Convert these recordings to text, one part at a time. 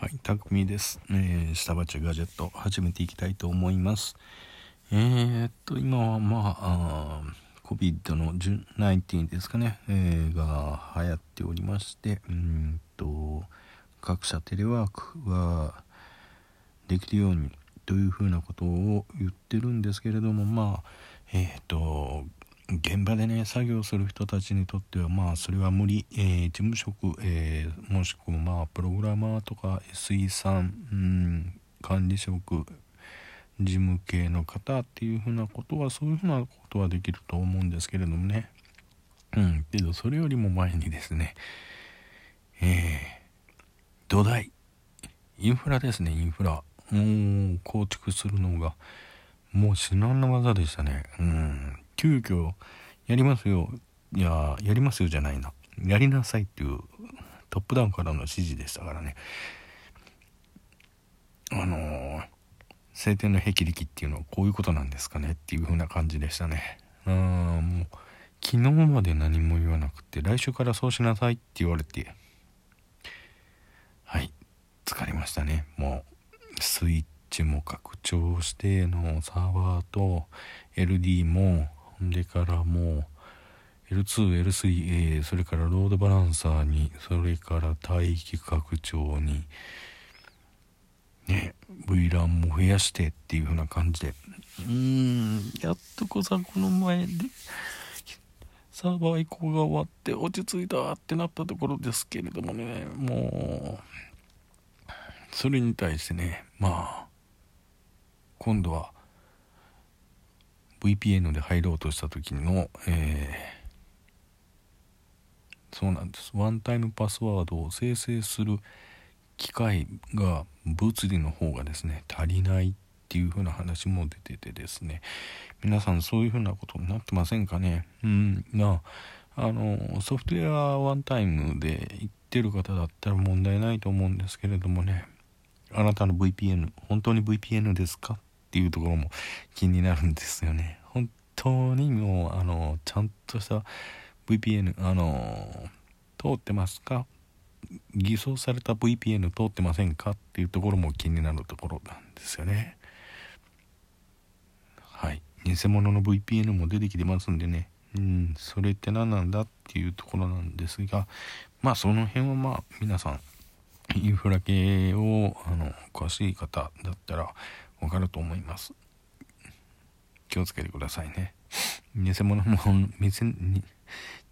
はい、たくみです。えー、下町ガジェット始めていきたいと思います。えー、っと、今はまあ、あ COVID の19ですかね、えー、が流行っておりまして、うんと、各社テレワークはできるようにというふうなことを言ってるんですけれども、まあ、えー、っと、現場でね作業する人たちにとってはまあそれは無理、えー、事務職、えー、もしくはまあプログラマーとか SE さん、うん、管理職事務系の方っていうふうなことはそういうふうなことはできると思うんですけれどもね。うんけどそれよりも前にですねえー、土台インフラですねインフラ。もう構築するのがもう至難の技でしたね。うん。急遽やりますよ。いややりますよじゃないな。やりなさいっていうトップダウンからの指示でしたからね。あのー、晴天の霹靂っていうのはこういうことなんですかねっていう風な感じでしたね。うんもう昨日まで何も言わなくて来週からそうしなさいって言われて。はい疲れましたね。もうスイッチも拡張してのサーバーと LD もでからもう L2、L3、A、それからロードバランサーに、それから帯域拡張に、ね、VLAN も増やしてっていう風な感じで、うーん、やっとこさ、この前で、サーバー移行が終わって落ち着いたってなったところですけれどもね、もう、それに対してね、まあ、今度は、VPN で入ろうとした時の、えー、そうなんです。ワンタイムパスワードを生成する機械が物理の方がですね足りないっていう風な話も出ててですね。皆さんそういう風なことになってませんかね？うん。まああのソフトウェアワンタイムで言ってる方だったら問題ないと思うんですけれどもね。あなたの VPN 本当に VPN ですか？っていうところも気になるんですよね。本当にもう、あの、ちゃんとした VPN、あの、通ってますか？偽装された VPN 通ってませんか？っていうところも気になるところなんですよね。はい。偽物の VPN も出てきてますんでね。うん、それって何なんだっていうところなんですが、まあその辺はまあ皆さん、インフラ系をあの詳しい方だったらわかると思います。気をつけてくださいね。偽物も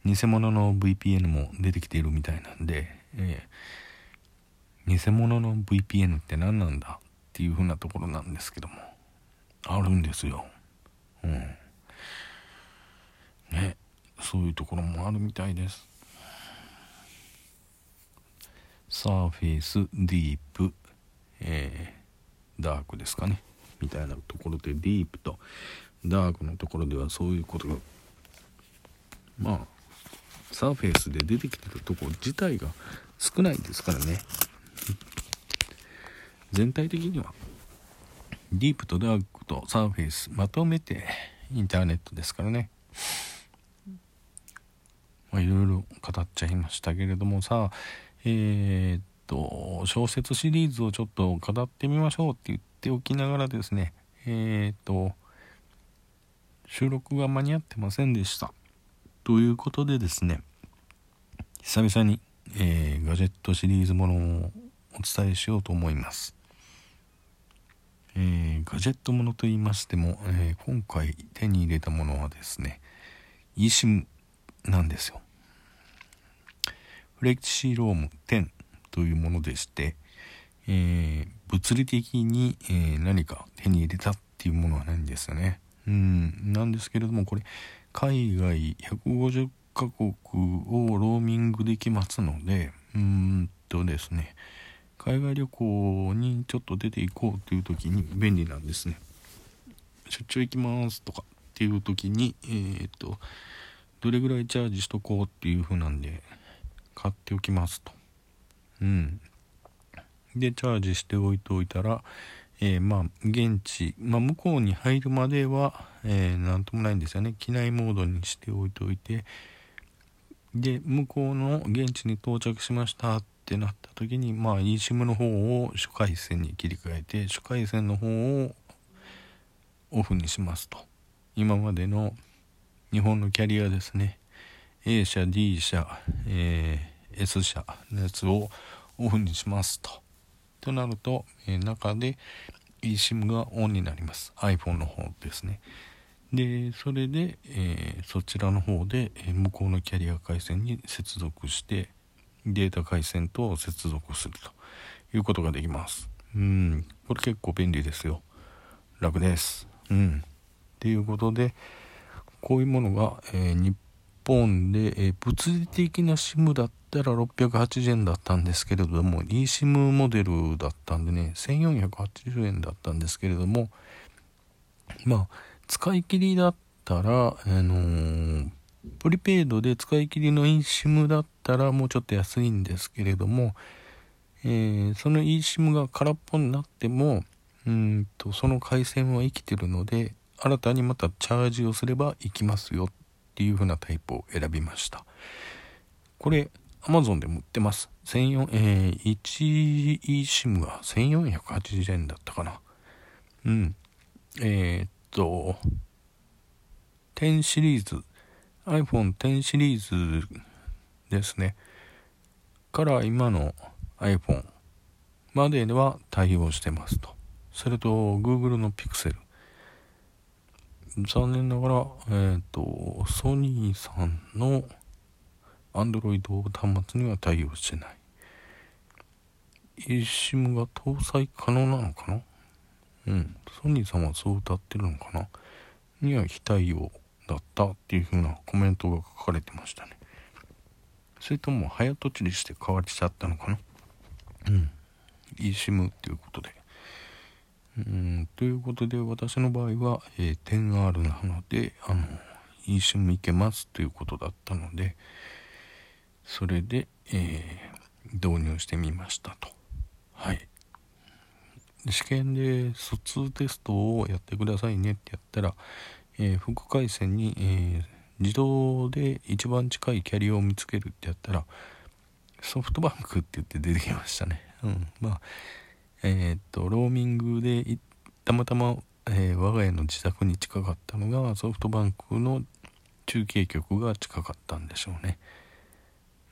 偽物の VPN も出てきているみたいなんで、えー、偽物の VPN って何なんだっていう風なところなんですけども。あるんですよ。うん。ね。そういうところもあるみたいです。サーフェイスディープえ。ーダークですかね。みたいなところでディープとダークのところではそういうことがまあサーフェイスで出てきてるとこ自体が少ないですからね。全体的にはディープとダークとサーフェイスまとめてインターネットですからね。まあいろいろ語っちゃいましたけれどもさえー、と小説シリーズをちょっと語ってみましょうって言っておきながらですねえっ、ー、と収録が間に合ってませんでした。ということでですね久々に、えー、ガジェットシリーズものをお伝えしようと思います、えー、ガジェットものと言いましても、え今回手に入れたものはですね eSIM なんですよ。フレキシローム10というものでして、えー、物理的に、えー、何か手に入れたっていうものはないんですよね。うん、なんですけれども、これ、海外150カ国をローミングできますので、うんとですね、海外旅行にちょっと出ていこうという時に便利なんですね。出張行きますとかっていう時に、えー、っと、どれぐらいチャージしとこうっていう風なんで、買っておきますと。うん。で、チャージしておいておいたら、えー、まあ、現地、まあ、向こうに入るまでは、えー、なんともないんですよね。機内モードにしておいておいて、で、向こうの現地に到着しましたってなった時にまあ eSIM の方を主回線に切り替えて主回線の方をオフにしますと今までの日本のキャリアですね A 社 D 社、えー、S 社のやつをオフにしますと。となると、えー、中で eSIM がオンになります。iPhone の方ですね。でそれで、えー、そちらの方で、え向こうのキャリア回線に接続してデータ回線と接続すると。いうことができます。うん。これ結構便利ですよ。楽です。うん。っていうことでこういうものが、えー、日本で、えー、物理的な SIM だったら680円だったんですけれども eSIM モデルだったんでね1480円だったんですけれどもまあ使い切りだったら、あのー、プリペイドで使い切りの eSIM だったらもうちょっと安いんですけれども、えー、その eSIM が空っぽになっても、うんと、その回線は生きてるので、新たにまたチャージをすれば行きますよっていう風なタイプを選びました。これ、Amazon でも売ってます。14えー、1 eSIM が1480円だったかな。うん。えー、っと、10シリーズ、iPhone 10シリーズですね。から今の iPhone まででは対応してますと。それと Google の Pixel。残念ながら、えっ、ー、と、ソニーさんの Android 端末には対応してない。eSIM が搭載可能なのかな？うん、ソニーさんはそう歌ってるのかな？には非対応だったっていう風なコメントが書かれてましたね。それとも早とちりして変わりちゃったのかな？うん。eSIM っていうことで。うんということで私の場合は、えー、10R なのであの eSIM いけますということだったのでそれで、えー、導入してみましたとはい試験で疎通テストをやってくださいねってやったら、えー、副回線に、えー、自動で一番近いキャリアを見つけるってやったらソフトバンクって言って出てきましたね。うん。まあ、えー、っと、ローミングでたまたま、えー、我が家の自宅に近かったのがソフトバンクの中継局が近かったんでしょうね。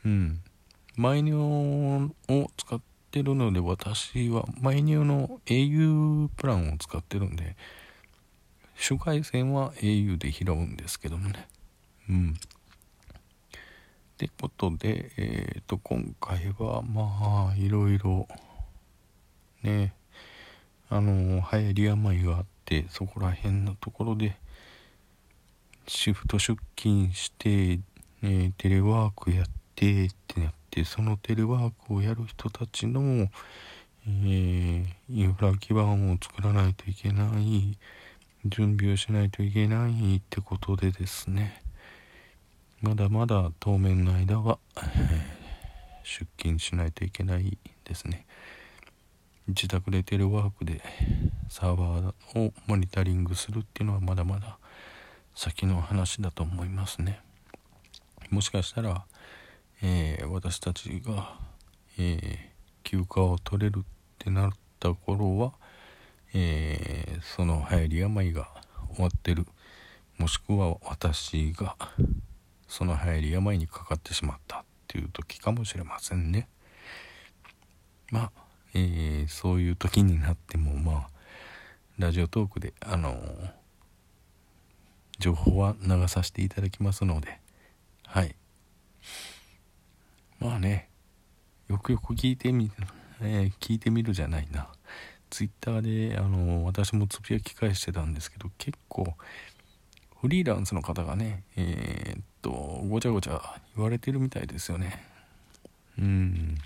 うん。マイニョを使ってるので私はマイニューの au プランを使ってるんで主回線は au で拾うんですけどもねうんってことでえっ、ー、と今回はまあいろいろね。あの流行り病があってそこら辺のところでシフト出勤して、ね、テレワークやってってなってそのテレワークをやる人たちの、えー、インフラ基盤を作らないといけない準備をしないといけないってことでですね。まだまだ当面の間は、出勤しないといけないですね。自宅でテレワークでサーバーをモニタリングするっていうのはまだまだ先の話だと思いますね。もしかしたらえー、私たちが、えー、休暇を取れるってなった頃は、えー、その流行り病が終わってる。もしくは私がその流行り病にかかってしまったっていう時かもしれませんね。まあ、えー、そういう時になってもまあラジオトークであの情報は流させていただきますのではい。まあねよくよく聞いてみ、えー、聞いてみるじゃないな。ツイッターであの私もつぶやき返してたんですけど結構フリーランスの方がねえ、っとごちゃごちゃ言われてるみたいですよね。うん。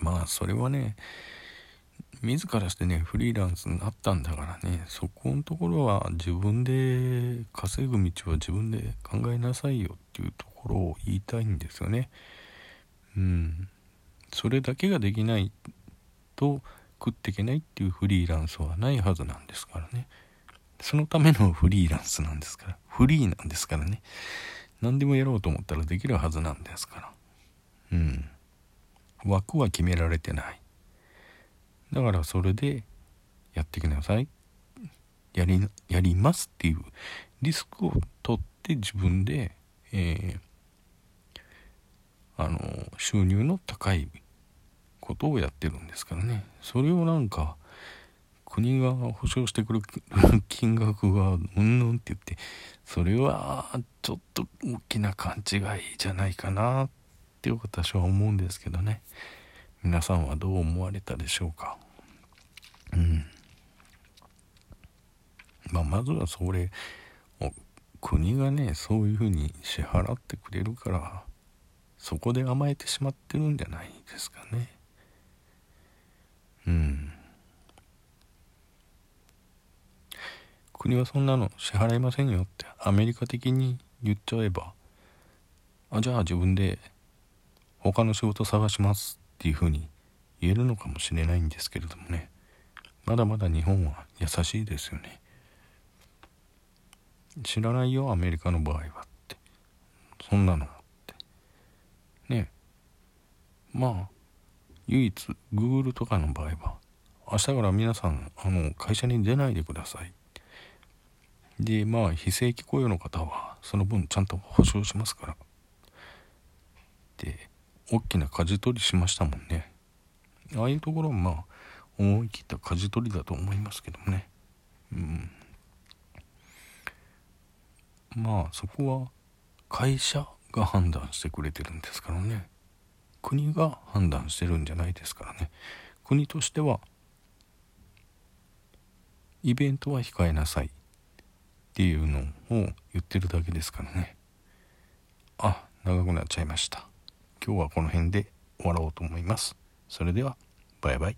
まあそれはね自らしてねフリーランスになったんだからねそこのところは自分で稼ぐ道は自分で考えなさいよっていうところを言いたいんですよね。うん。それだけができないと食っていけないっていうフリーランスはないはずなんですからね。そのためのフリーランスなんですから。フリーなんですからね。何でもやろうと思ったらできるはずなんですから。うん。枠は決められてない。だからそれでやってきなさい。やりやりますっていうリスクを取って自分で、えー、あの収入の高いことをやってるんですからね。それをなんか国が保証してくる金額がうんぬんって言ってそれはちょっと大きな勘違いじゃないかな。ってって私は思うんですけどね。皆さんはどう思われたでしょうか？うん。まあまずはそれ国がねそういうふうに支払ってくれるからそこで甘えてしまってるんじゃないですかね。うん。国はそんなの支払いませんよってアメリカ的に言っちゃえばあじゃあ自分で他の仕事探しますっていうふうに言えるのかもしれないんですけれどもね。まだまだ日本は優しいですよね。知らないよアメリカの場合はって。そんなのって。ね。まあ唯一 Google とかの場合は明日から皆さんあの会社に出ないでください。でまあ非正規雇用の方はその分ちゃんと保証しますから。で大きな舵取りしましたもんね。ああいうところはまあ思い切った舵取りだと思いますけどもね。うん。まあそこは会社が判断してくれてるんですからね。国が判断してるんじゃないですからね。国としてはイベントは控えなさいっていうのを言ってるだけですからね。あ長くなっちゃいました。今日はこの辺で終わろうと思います。それではバイバイ。